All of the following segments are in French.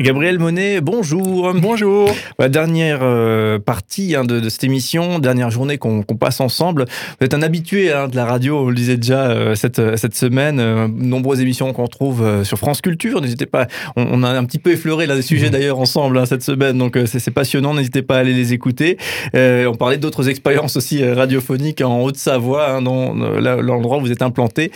Gabriel Monet, bonjour. Bonjour. La dernière euh, partie hein, de, cette émission, dernière journée qu'on passe ensemble. Vous êtes un habitué hein, de la radio, on le disait déjà euh, cette, cette semaine. Euh, nombreuses émissions qu'on trouve sur France Culture. N'hésitez pas, on, a un petit peu effleuré là, des sujets mmh. d'ailleurs ensemble hein, cette semaine, donc c'est passionnant. N'hésitez pas à aller les écouter. on parlait d'autres expériences aussi radiophoniques en Haute-Savoie, dans l'endroit où vous êtes implanté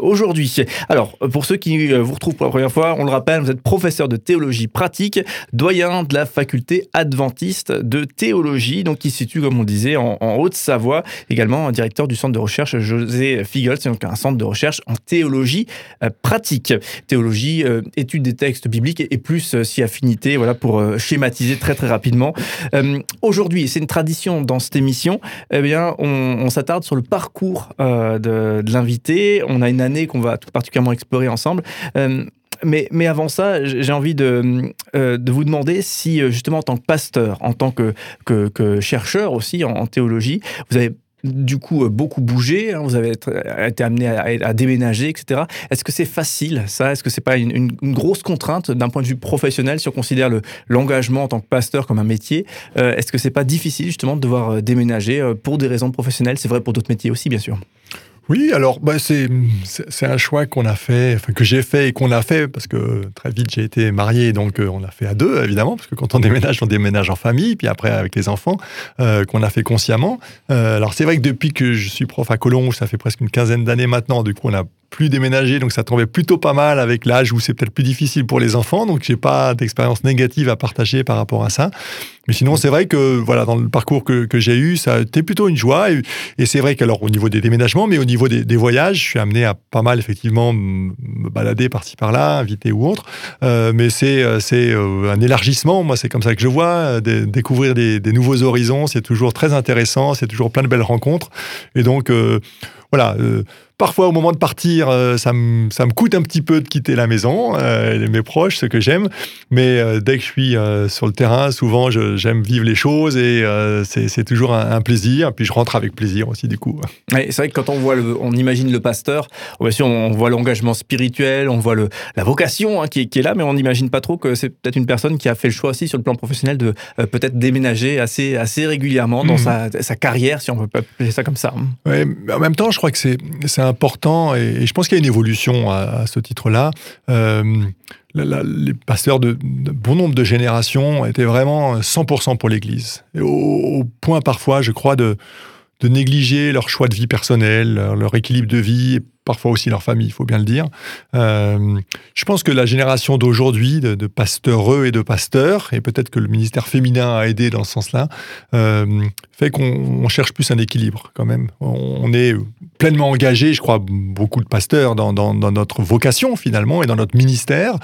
aujourd'hui. Alors, pour ceux qui vous retrouvent pour la première fois, on le rappelle, vous êtes professeur de théologie pratique, doyen de la faculté adventiste de théologie, donc qui situe, comme on disait, en, Haute-Savoie, également directeur du centre de recherche José Figel, c'est donc un centre de recherche en théologie euh, pratique. Théologie, euh, étude des textes bibliques et, plus euh, si affinité, voilà, pour schématiser très très rapidement. Aujourd'hui, c'est une tradition dans cette émission, eh bien, on, s'attarde sur le parcours de l'invité. On a une année qu'on va tout particulièrement explorer ensemble mais, mais avant ça, j'ai envie de, euh, de vous demander si, euh, justement, en tant que pasteur, en tant que, que, chercheur aussi en, théologie, vous avez du coup euh, beaucoup bougé, hein, vous avez été amené à, déménager, etc. Est-ce que c'est facile ça? Est-ce que c'est pas une, grosse contrainte d'un point de vue professionnel si on considère l'engagement en tant que pasteur comme un métier Est-ce que c'est pas difficile justement de devoir déménager pour des raisons professionnelles? C'est vrai pour d'autres métiers aussi, bien sûr. Oui, alors bah, c'est un choix qu'on a fait, enfin, que j'ai fait et qu'on a fait parce que très vite j'ai été marié, donc euh, on a fait à deux évidemment, parce que quand on déménage, on déménage en famille, puis après avec les enfants, euh, qu'on a fait consciemment. Euh, alors c'est vrai que depuis que je suis prof à Collonges, ça fait presque une quinzaine d'années maintenant, du coup on a plus déménager, donc ça tombait plutôt pas mal avec l'âge où c'est peut-être plus difficile pour les enfants, donc j'ai pas d'expérience négative à partager par rapport à ça. Mais sinon, c'est vrai que voilà, dans le parcours que, que j'ai eu, ça a été plutôt une joie. Et, c'est vrai qu'alors au niveau des déménagements, mais au niveau des, des, voyages, je suis amené à pas mal effectivement me balader par-ci par-là, invité ou autre. Euh, mais c'est euh, c'est euh, un élargissement. Moi, c'est comme ça que je vois. découvrir des, des, nouveaux horizons, c'est toujours très intéressant. C'est toujours plein de belles rencontres. Et donc voilà Parfois, au moment de partir, euh, ça, me, ça me coûte un petit peu de quitter la maison, euh, mes proches, ce que j'aime. Mais euh, dès que je suis sur le terrain, souvent, j'aime vivre les choses et c'est toujours un, plaisir. Puis je rentre avec plaisir aussi, du coup. c'est vrai que quand on voit, le, on imagine le pasteur, bien sûr, on voit l'engagement spirituel, on voit le, la vocation hein, qui, est là, mais on n'imagine pas trop que c'est peut-être une personne qui a fait le choix aussi sur le plan professionnel de peut-être déménager assez, assez régulièrement dans mmh. sa, sa, carrière, si on peut appeler ça comme ça. Ouais, mais en même temps, je crois que c'est un important, et, je pense qu'il y a une évolution à, ce titre-là. Euh, les pasteurs de, bon nombre de générations étaient vraiment 100% pour l'Église. Au, point parfois, je crois, de, négliger leur choix de vie personnel, leur, équilibre de vie, parfois aussi leur famille, il faut bien le dire. Euh, je pense que la génération d'aujourd'hui, de, de, pasteureux et de pasteurs, et peut-être que le ministère féminin a aidé dans ce sens-là, euh, fait qu'on cherche plus un équilibre quand même. On est pleinement engagé, je crois, beaucoup de pasteurs dans, dans, notre vocation finalement et dans notre ministère,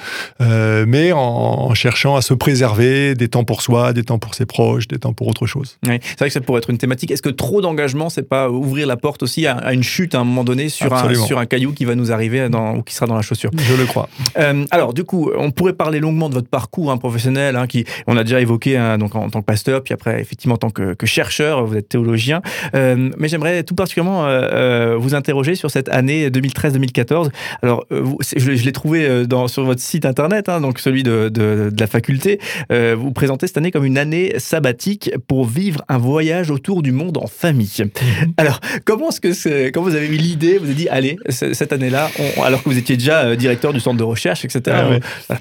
euh, mais en, cherchant à se préserver des temps pour soi, des temps pour ses proches, des temps pour autre chose. Oui, c'est vrai que ça pourrait être une thématique. Est-ce que trop d'engagement, c'est pas ouvrir la porte aussi à, une chute à un moment donné sur un, sur un caillou qui va nous arriver dans, ou qui sera dans la chaussure Je le crois. Euh, alors, du coup, on pourrait parler longuement de votre parcours hein, professionnel, hein, qui on a déjà évoqué hein, donc en, tant que pasteur, puis après effectivement en tant que, que chercheur, vous êtes théologien, euh, mais j'aimerais tout particulièrement euh, vous interroger sur cette année 2013-2014. Alors, je, l'ai trouvé dans, sur votre site internet, hein, donc celui de, de, la faculté. Vous présentez cette année comme une année sabbatique pour vivre un voyage autour du monde en famille. Mhm. Alors, comment est-ce que quand vous avez eu l'idée, vous avez dit, allez, cette année-là, alors que vous étiez déjà directeur du centre de recherche, etc. Ah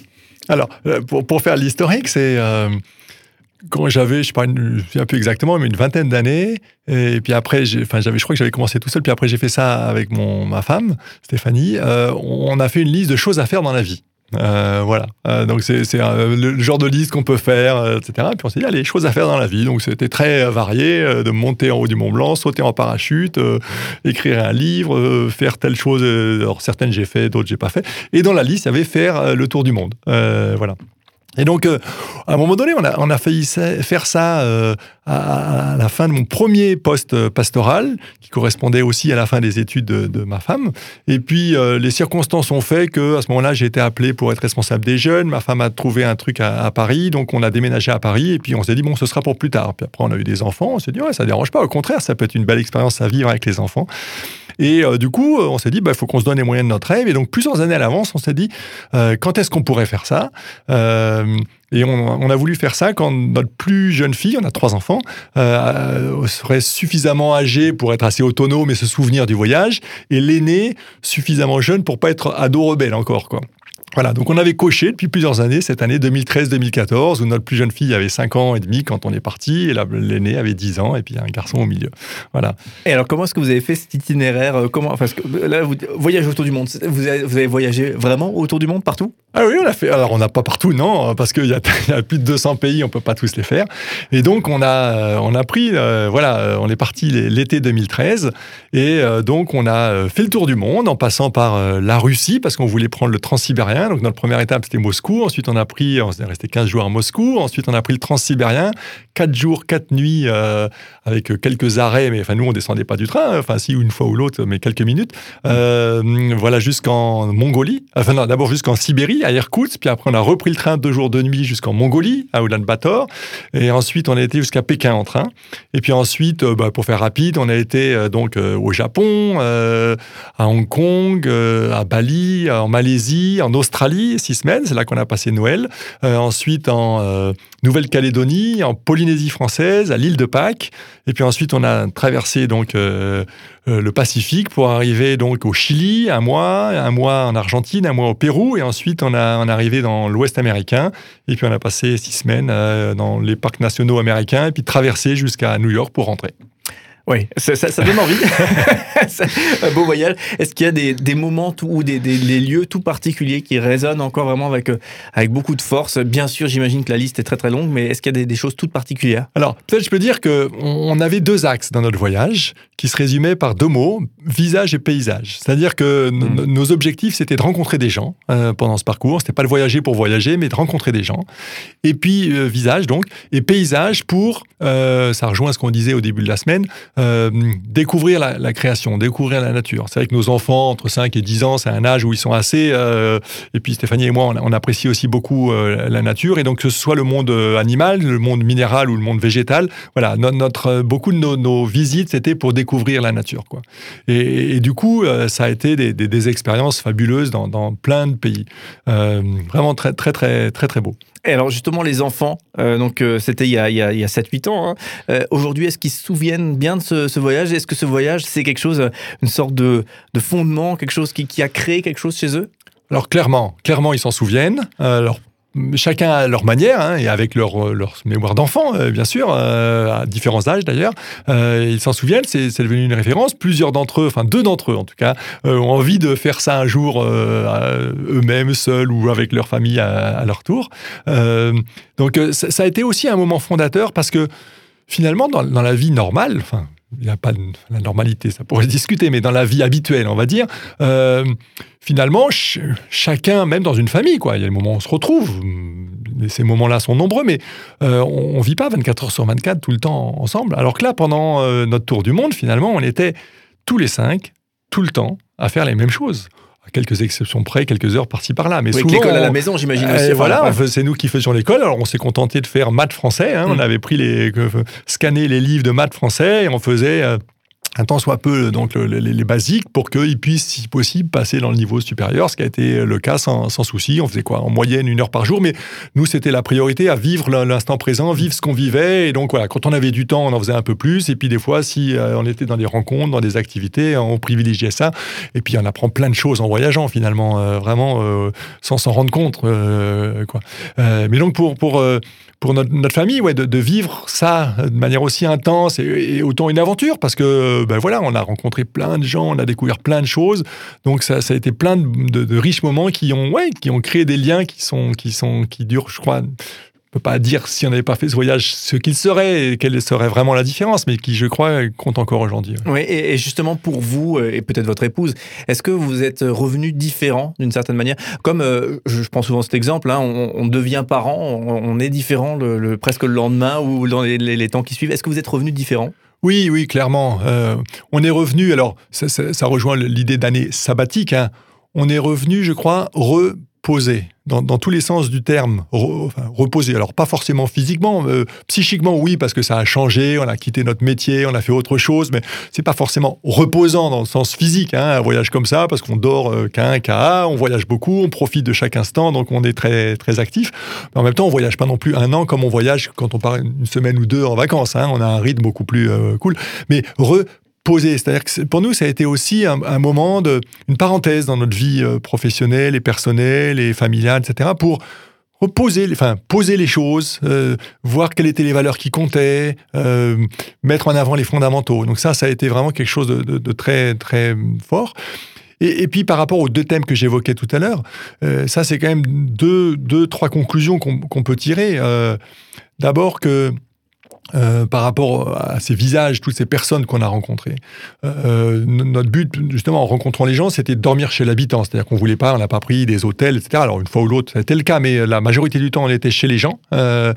alors, pour, pour faire l'historique, c'est quand j'avais, je ne me souviens plus exactement, mais une vingtaine d'années. Et puis après, enfin, j'avais, je crois que j'avais commencé tout seul. Puis après, j'ai fait ça avec mon, ma femme, Stéphanie. Euh, on a fait une liste de choses à faire dans la vie. Euh, voilà. Euh, donc c'est, le genre de liste qu'on peut faire, etc. Et puis on s'est dit, allez, choses à faire dans la vie. Donc c'était très varié, de monter en haut du Mont Blanc, sauter en parachute, écrire un livre, faire telle chose. alors certaines j'ai fait, d'autres j'ai pas fait. Et dans la liste, il y avait faire le tour du monde. voilà. Et donc, euh, à un moment donné, on a, failli faire ça euh, à, la fin de mon premier poste pastoral, qui correspondait aussi à la fin des études de, ma femme. Et puis, euh, les circonstances ont fait que, à ce moment-là, j'ai été appelé pour être responsable des jeunes. Ma femme a trouvé un truc à, Paris, donc on a déménagé à Paris. Et puis, on s'est dit, bon, ce sera pour plus tard. Puis après, on a eu des enfants. On s'est dit, ouais, ça dérange pas. Au contraire, ça peut être une belle expérience à vivre avec les enfants. Et du coup, on s'est dit, il bah, faut qu'on se donne les moyens de notre rêve. Et donc, plusieurs années à l'avance, on s'est dit, quand est-ce qu'on pourrait faire ça? Et on, a voulu faire ça quand notre plus jeune fille, on a trois enfants, euh, serait suffisamment âgée pour être assez autonome et se souvenir du voyage, et l'aîné suffisamment jeune pour pas être ado rebelle encore, quoi. Voilà, donc on avait coché depuis plusieurs années, cette année 2013-2014, où notre plus jeune fille avait 5 ans et demi quand on est parti, et l'aîné avait 10 ans, et puis un garçon au milieu. Voilà. Et alors, comment est-ce que vous avez fait cet itinéraire euh, comment, Parce que là, vous voyagez autour du monde. Vous avez, vous avez voyagé vraiment autour du monde, partout? Ah oui, on a fait. Alors, on n'a pas partout, non, parce qu'il y, y, a plus de 200 pays, on peut pas tous les faire. Et donc, on a, euh, on a pris, euh, voilà, on est parti l'été 2013, et donc, on a fait le tour du monde en passant par la Russie, parce qu'on voulait prendre le transsibérien donc notre première étape, c'était Moscou. Ensuite, on a pris, on est resté 15 jours à Moscou. Ensuite, on a pris le transsibérien, 4 jours, 4 nuits, euh, avec quelques arrêts. Mais enfin, nous, on descendait pas du train. Hein. Enfin, si, une fois ou l'autre, mais quelques minutes. Euh, voilà, jusqu'en Mongolie. Enfin, non, d'abord jusqu'en Sibérie, à Irkoutsk. Puis après, on a repris le train deux jours de nuit jusqu'en Mongolie, à Ulaanbaatar. Et ensuite, on a été jusqu'à Pékin en train. Et puis ensuite, euh, bah, pour faire rapide, on a été donc au Japon, à Hong Kong, à Bali, en Malaisie, en Australie Australie, six semaines, c'est là qu'on a passé Noël. Euh, ensuite en euh, Nouvelle-Calédonie, en Polynésie française, à l'île de Pâques. Et puis ensuite, on a traversé donc euh, le Pacifique pour arriver donc au Chili, un mois, un mois en Argentine, un mois au Pérou. Et ensuite, on, a, on est arrivé dans l'Ouest américain. Et puis on a passé six semaines dans les parcs nationaux américains et puis traversé jusqu'à New York pour rentrer. Oui, ça, ça, donne envie. un beau voyage. Est-ce qu'il y a des, des moments ou des, des, lieux tout particuliers qui résonnent encore vraiment avec, euh, avec beaucoup de force? Bien sûr, j'imagine que la liste est très très longue, mais est-ce qu'il y a des, choses toutes particulières? Alors, peut-être je peux dire qu'on on avait deux axes dans notre voyage qui se résumaient par deux mots, visage et paysage. C'est-à-dire que hmm. nos objectifs, c'était de rencontrer des gens euh, pendant ce parcours. C'était pas de voyager pour voyager, mais de rencontrer des gens. Et puis, euh, visage donc, et paysage pour, ça rejoint ce qu'on disait au début de la semaine, euh, découvrir la, création, découvrir la nature. C'est vrai que nos enfants, entre 5 et 10 ans, c'est un âge où ils sont assez... Euh, et puis Stéphanie et moi, on, apprécie aussi beaucoup euh, la nature. Et donc, que ce soit le monde animal, le monde minéral ou le monde végétal, voilà, notre, beaucoup de nos, visites, c'était pour découvrir la nature. Quoi. Et, du coup, ça a été des, expériences fabuleuses dans, dans plein de pays. vraiment très, très, très, très, très beau. Et alors justement, les enfants, euh, donc euh, c'était il y a, il y a, 7-8 ans, hein. euh, aujourd'hui, est-ce qu'ils se souviennent bien de ce, voyage? Est-ce que ce voyage, c'est quelque chose, une sorte de, de fondement, quelque chose qui, qui, a créé quelque chose chez eux? Alors clairement, clairement ils s'en souviennent. Alors chacun à leur manière hein, et avec leur, leur mémoire d'enfant, euh, bien sûr, euh, à différents âges d'ailleurs. Euh, ils s'en souviennent, c'est devenu une référence. Plusieurs d'entre eux, enfin deux d'entre eux en tout cas, ont envie de faire ça un jour eux-mêmes, seuls ou avec leur famille à, leur tour. donc ça, ça, a été aussi un moment fondateur parce que finalement, dans, dans la vie normale, enfin, il n'y a pas la normalité, ça pourrait se discuter, mais dans la vie habituelle, on va dire, euh, finalement, chacun, même dans une famille, quoi, il y a des moments où on se retrouve, et ces moments-là sont nombreux, mais euh, on ne vit pas 24 heures sur 24 tout le temps ensemble. Alors que là, pendant euh, notre tour du monde, finalement, on était tous les cinq, tout le temps, à faire les mêmes choses quelques exceptions près, quelques heures par-ci par-là. Mais souvent, l'école à la maison, j'imagine aussi. voilà, c'est nous qui faisions l'école. Alors on s'est contenté de faire maths français. Hein. On mm. avait pris les, scanner les livres de maths français et on faisait euh, un temps soit peu donc les, basiques pour qu'ils puissent, si possible, passer dans le niveau supérieur, ce qui a été le cas sans, sans souci. On faisait quoi? En moyenne une heure par jour, mais nous, c'était la priorité à vivre l'instant présent, vivre ce qu'on vivait. Et donc voilà, quand on avait du temps, on en faisait un peu plus. Et puis des fois, si euh, on était dans des rencontres, dans des activités, on privilégiait ça. Et puis on apprend plein de choses en voyageant finalement, euh, vraiment euh, sans s'en rendre compte. quoi. mais donc pour pour pour notre, famille, ouais, de, vivre ça de manière aussi intense et, autant une aventure, parce que ben voilà, on a rencontré plein de gens, on a découvert plein de choses, donc ça, ça a été plein de, de, riches moments qui ont, ouais, qui ont créé des liens qui sont, qui sont, qui durent, je crois, peux pas dire si on n'avait pas fait ce voyage ce qu'il serait et quelle serait vraiment la différence, mais qui, je crois, compte encore aujourd'hui. Oui, et, justement pour vous et peut-être votre épouse, est-ce que vous êtes revenu différent d'une certaine manière? Comme je, prends souvent cet exemple, hein, on, devient parent, on, est différent le, presque le lendemain ou dans les, temps qui suivent. Est-ce que vous êtes revenu différent? Oui, oui, clairement. on est revenu, alors ça, rejoint l'idée d'année sabbatique, hein. on est revenu, je crois, reposé dans, tous les sens du terme, reposer. Alors pas forcément physiquement, euh, psychiquement oui, parce que ça a changé, on a quitté notre métier, on a fait autre chose, mais c'est pas forcément reposant dans le sens physique, hein, un voyage comme ça, parce qu'on dort euh, qu'un qu'à, on voyage beaucoup, on profite de chaque instant, donc on est très très actif. Mais en même temps, on voyage pas non plus un an comme on voyage quand on part une semaine ou deux en vacances. Hein, on a un rythme beaucoup plus euh, cool. Mais re c'est-à-dire que pour nous, ça a été aussi un, moment de, une parenthèse dans notre vie euh, professionnelle et personnelle et familiale, etc., pour reposer, enfin, poser les choses, euh, voir quelles étaient les valeurs qui comptaient, euh, mettre en avant les fondamentaux. Donc ça, ça a été vraiment quelque chose de, très, très fort. Et, puis par rapport aux deux thèmes que j'évoquais tout à l'heure, ça c'est quand même deux, deux trois conclusions qu'on peut tirer. D'abord que euh, par rapport à ces visages, toutes ces personnes qu'on a rencontrées. Euh, notre but, justement, en rencontrant les gens, c'était de dormir chez l'habitant. C'est-à-dire qu'on voulait pas, on n'a pas pris des hôtels, etc. Alors, une fois ou l'autre, été le cas, mais la majorité du temps, on était chez les gens. Euh,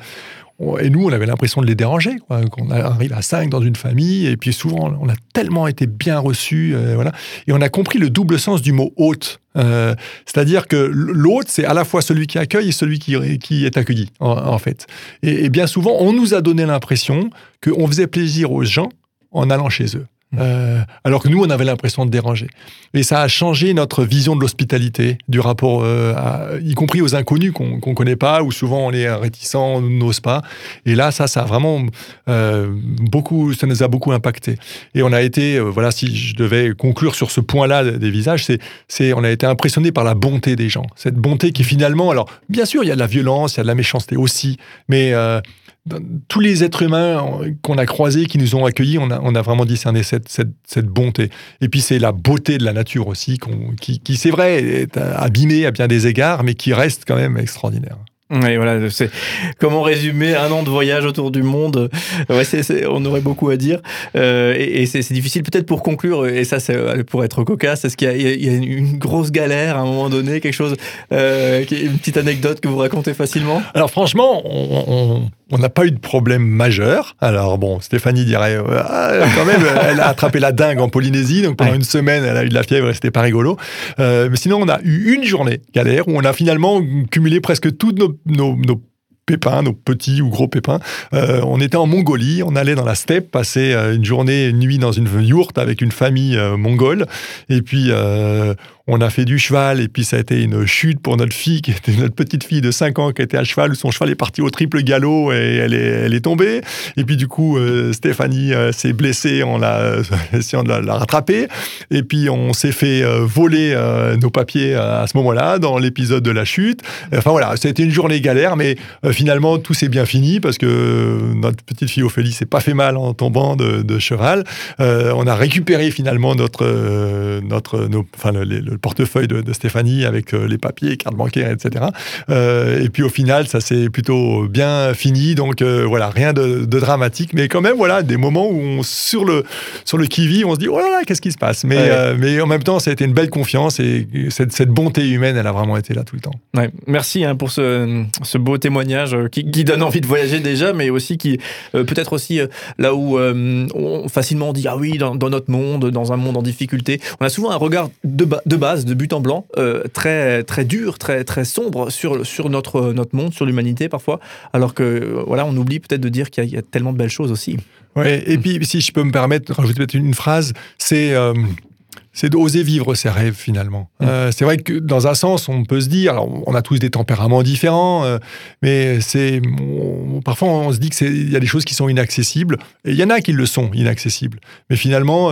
et nous, on avait l'impression de les déranger, qu'on arrive à cinq dans une famille, et puis souvent, on a tellement été bien reçus, euh, voilà. Et on a compris le double sens du mot hôte. Euh, c'est-à-dire que l'hôte, c'est à la fois celui qui accueille et celui qui, qui est accueilli, en, fait. Et, bien souvent, on nous a donné l'impression qu'on faisait plaisir aux gens en allant chez eux. Euh, alors que nous, on avait l'impression de déranger. Et ça a changé notre vision de l'hospitalité, du rapport, euh, y compris aux inconnus qu'on ne connaît pas, ou souvent on est réticent, on n'ose pas. Et là, ça, ça a vraiment euh, beaucoup, ça nous a beaucoup impacté. Et on a été, voilà, si je devais conclure sur ce point-là des visages, c'est, on a été impressionné par la bonté des gens. Cette bonté qui finalement, alors, bien sûr, il y a de la violence, il y a de la méchanceté aussi, mais tous les êtres humains qu'on a croisés, qui nous ont accueillis, on a, vraiment discerné cette, bonté. Et puis c'est la beauté de la nature aussi, qui, qui c'est vrai, est abîmée à bien des égards, mais qui reste quand même extraordinaire. Oui, voilà, c'est comment résumer un an de voyage autour du monde. Ouais, on aurait beaucoup à dire. Euh, et, c'est, difficile peut-être pour conclure, et ça, c'est pour être cocasse, est-ce qu'il y a, une grosse galère à un moment donné, quelque chose, euh, une petite anecdote que vous racontez facilement? Alors franchement, on n'a pas eu de problème majeur. Alors bon, Stéphanie dirait, ah, quand même, elle a attrapé la dingue en Polynésie, donc pendant une semaine, elle a eu de la fièvre et c'était pas rigolo. Euh, mais sinon, on a eu une journée galère où on a finalement cumulé presque toutes nos nos, nos pépins, nos petits ou gros pépins. Euh, on était en Mongolie, on allait dans la steppe, passer euh, une journée, une nuit dans une yourte avec une famille euh, mongole. Et puis, on a fait du cheval et puis ça a été une chute pour notre fille, qui était notre petite fille de 5 ans qui était à cheval, son cheval est parti au triple galop et elle est, elle est tombée. Et puis du coup, euh, Stéphanie euh, s'est blessée en la, essayant de la, rattraper. Et puis on s'est fait euh, voler nos papiers à ce moment-là, dans l'épisode de la chute. Enfin voilà, c'était une journée galère, mais finalement tout s'est bien fini parce que notre petite fille Ophélie s'est pas fait mal en tombant de, cheval. on a récupéré finalement notre, notre, enfin, le portefeuille de, Stéphanie avec euh, les papiers, cartes bancaires, etc. Euh, et puis au final, ça s'est plutôt bien fini. Donc euh, voilà, rien de, dramatique, mais quand même, voilà, des moments où on, sur le, sur le qui-vive, on se dit, oh là là, qu'est-ce qui se passe? Mais, mais en même temps, ça a été une belle confiance et cette, cette, bonté humaine, elle a vraiment été là tout le temps. Merci hein, pour ce, ce, beau témoignage qui, donne envie de voyager déjà, mais aussi qui peut-être aussi là où on, facilement dit, ah oui, dans, notre monde, dans un monde en difficulté, on a souvent un regard de, base de but en blanc, euh, très, très dur, très, très sombre sur, sur notre, notre monde, sur l'humanité parfois, alors que euh, voilà, on oublie peut-être de dire qu'il y, a tellement de belles choses aussi. Ouais, et puis si je peux me permettre de rajouter peut-être une phrase, c'est euh, c'est d'oser vivre ses rêves finalement. Mm. c'est vrai que dans un sens, on peut se dire, alors on a tous des tempéraments différents, mais c'est parfois on se dit qu'il y a des choses qui sont inaccessibles, et il y en a qui le sont inaccessibles. Mais finalement,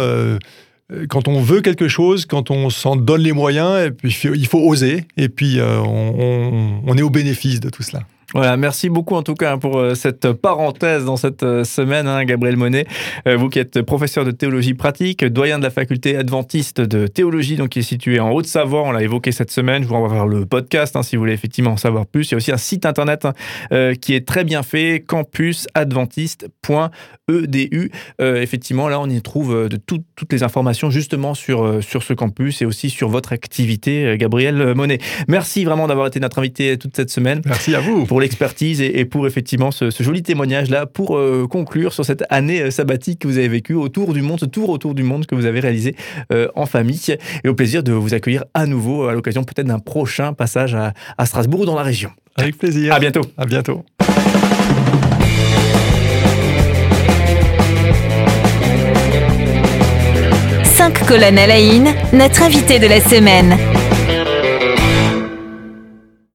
euh, quand on veut quelque chose, quand on s'en donne les moyens, et puis il faut oser, et puis euh, on, est au bénéfice de tout cela. Voilà, merci beaucoup en tout cas pour euh, cette parenthèse dans cette euh, semaine, hein, Gabriel Monet. Euh, vous qui êtes professeur de théologie pratique, doyen de la faculté adventiste de théologie, donc qui est situé en Haute-Savoie, on l'a évoqué cette semaine. Je vous renvoie vers le podcast hein, si vous voulez effectivement en savoir plus. Il y a aussi un site internet hein, qui est très bien fait, campusadventiste.edu. effectivement, là on y trouve de toutes les informations justement sur, sur ce campus et aussi sur votre activité, Gabriel Monet. Merci vraiment d'avoir été notre invité toute cette semaine. Merci à vous pour l'expertise et, pour effectivement ce, joli témoignage-là pour euh, conclure sur cette année euh, sabbatique que vous avez vécue autour du monde, ce tour autour du monde que vous avez réalisé euh, en famille. Et au plaisir de vous accueillir à nouveau à l'occasion peut-être d'un prochain passage à, à Strasbourg ou dans la région. Avec plaisir. À bientôt. À bientôt. Cinq colonnes à la notre invité de la semaine.